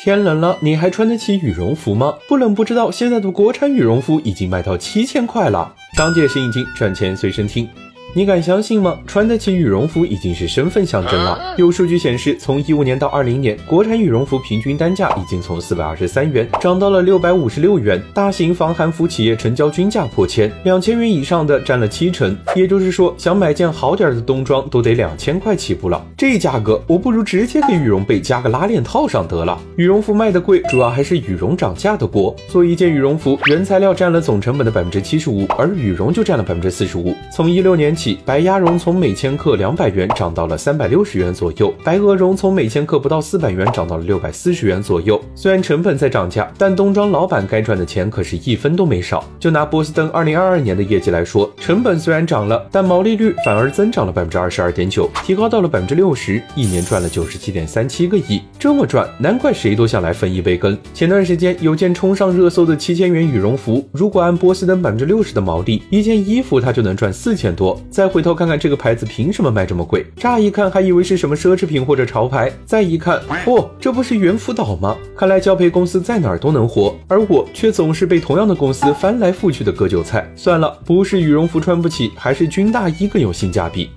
天冷了，你还穿得起羽绒服吗？不冷不知道，现在的国产羽绒服已经卖到七千块了。商界新引经，赚钱随身听。你敢相信吗？穿得起羽绒服已经是身份象征了。有数据显示，从一五年到二零年，国产羽绒服平均单价已经从四百二十三元涨到了六百五十六元。大型防寒服企业成交均价破千，两千元以上的占了七成。也就是说，想买件好点的冬装都得两千块起步了。这价格，我不如直接给羽绒被加个拉链套上得了。羽绒服卖的贵，主要还是羽绒涨价的锅。做一件羽绒服，原材料占了总成本的百分之七十五，而羽绒就占了百分之四十五。从一六年。起，白鸭绒从每千克两百元涨到了三百六十元左右，白鹅绒从每千克不到四百元涨到了六百四十元左右。虽然成本在涨价，但冬装老板该赚的钱可是一分都没少。就拿波司登二零二二年的业绩来说，成本虽然涨了，但毛利率反而增长了百分之二十二点九，提高到了百分之六十，一年赚了九十七点三七个亿。这么赚，难怪谁都想来分一杯羹。前段时间有件冲上热搜的七千元羽绒服，如果按波司登百分之六十的毛利，一件衣服它就能赚四千多。再回头看看这个牌子凭什么卖这么贵？乍一看还以为是什么奢侈品或者潮牌，再一看，哦，这不是猿辅导吗？看来交配公司在哪儿都能活，而我却总是被同样的公司翻来覆去的割韭菜。算了，不是羽绒服穿不起，还是军大衣更有性价比。